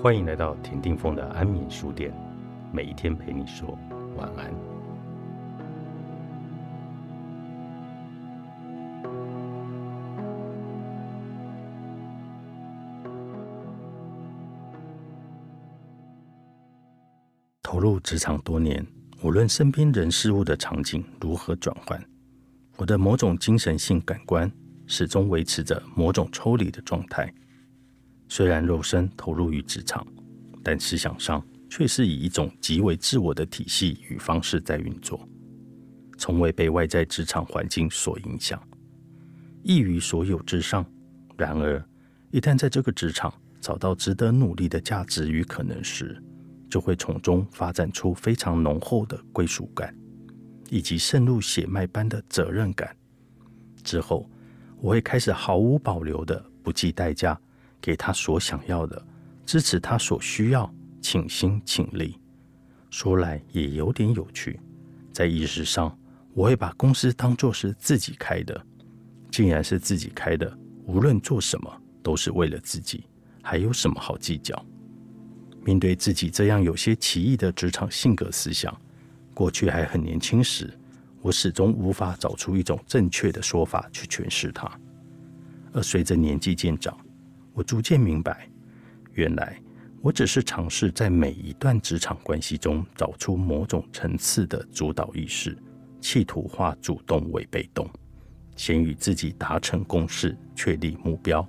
欢迎来到田定峰的安眠书店，每一天陪你说晚安。投入职场多年，无论身边人事物的场景如何转换，我的某种精神性感官始终维持着某种抽离的状态。虽然肉身投入于职场，但思想上却是以一种极为自我的体系与方式在运作，从未被外在职场环境所影响，异于所有之上。然而，一旦在这个职场找到值得努力的价值与可能时，就会从中发展出非常浓厚的归属感，以及渗入血脉般的责任感。之后，我会开始毫无保留的不计代价。给他所想要的，支持他所需要，倾心倾力。说来也有点有趣，在意识上，我会把公司当作是自己开的。既然是自己开的，无论做什么都是为了自己，还有什么好计较？面对自己这样有些奇异的职场性格思想，过去还很年轻时，我始终无法找出一种正确的说法去诠释它。而随着年纪渐长，我逐渐明白，原来我只是尝试在每一段职场关系中找出某种层次的主导意识，企图化主动为被动，先与自己达成共识，确立目标。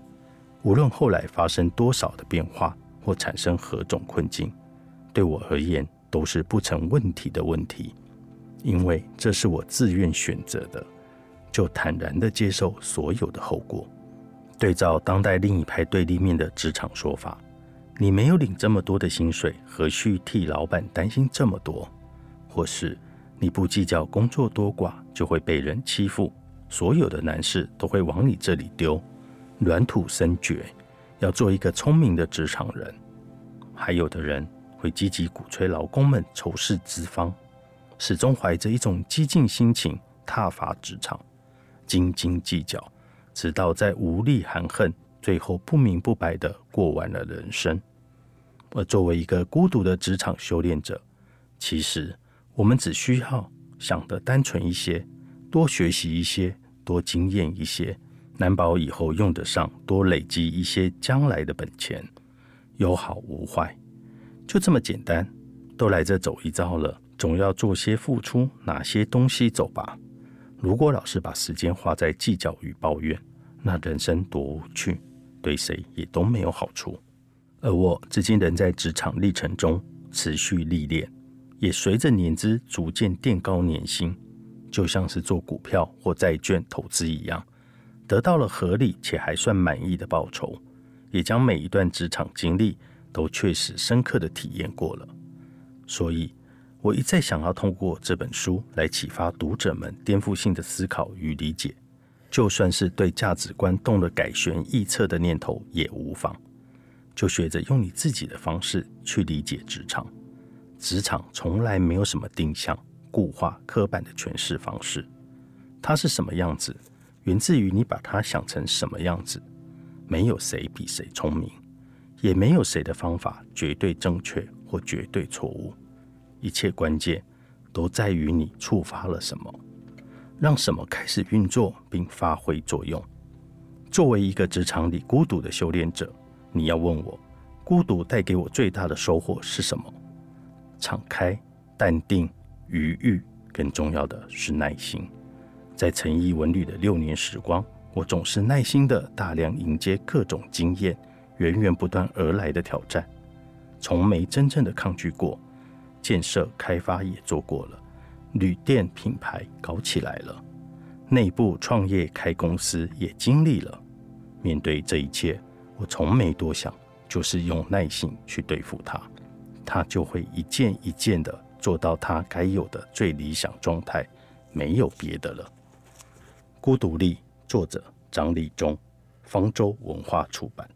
无论后来发生多少的变化或产生何种困境，对我而言都是不成问题的问题，因为这是我自愿选择的，就坦然的接受所有的后果。对照当代另一派对立面的职场说法，你没有领这么多的薪水，何须替老板担心这么多？或是你不计较工作多寡就会被人欺负，所有的难事都会往你这里丢，软土生绝，要做一个聪明的职场人。还有的人会积极鼓吹劳工们仇视资方，始终怀着一种激进心情踏伐职场，斤斤计较。直到在无力含恨，最后不明不白的过完了人生。而作为一个孤独的职场修炼者，其实我们只需要想得单纯一些，多学习一些，多经验一些，难保以后用得上，多累积一些将来的本钱，有好无坏，就这么简单。都来这走一遭了，总要做些付出，拿些东西走吧。如果老是把时间花在计较与抱怨，那人生多无趣，对谁也都没有好处。而我至今仍在职场历程中持续历练，也随着年资逐渐垫高年薪，就像是做股票或债券投资一样，得到了合理且还算满意的报酬，也将每一段职场经历都确实深刻的体验过了，所以。我一再想要通过这本书来启发读者们颠覆性的思考与理解，就算是对价值观动了改弦易辙的念头也无妨。就学着用你自己的方式去理解职场。职场从来没有什么定向、固化、刻板的诠释方式。它是什么样子，源自于你把它想成什么样子。没有谁比谁聪明，也没有谁的方法绝对正确或绝对错误。一切关键都在于你触发了什么，让什么开始运作并发挥作用。作为一个职场里孤独的修炼者，你要问我，孤独带给我最大的收获是什么？敞开、淡定、愉悦，更重要的是耐心。在诚毅文旅的六年时光，我总是耐心的大量迎接各种经验源源不断而来的挑战，从没真正的抗拒过。建设开发也做过了，旅店品牌搞起来了，内部创业开公司也经历了。面对这一切，我从没多想，就是用耐心去对付它，它就会一件一件的做到它该有的最理想状态，没有别的了。孤独力，作者张立忠，方舟文化出版。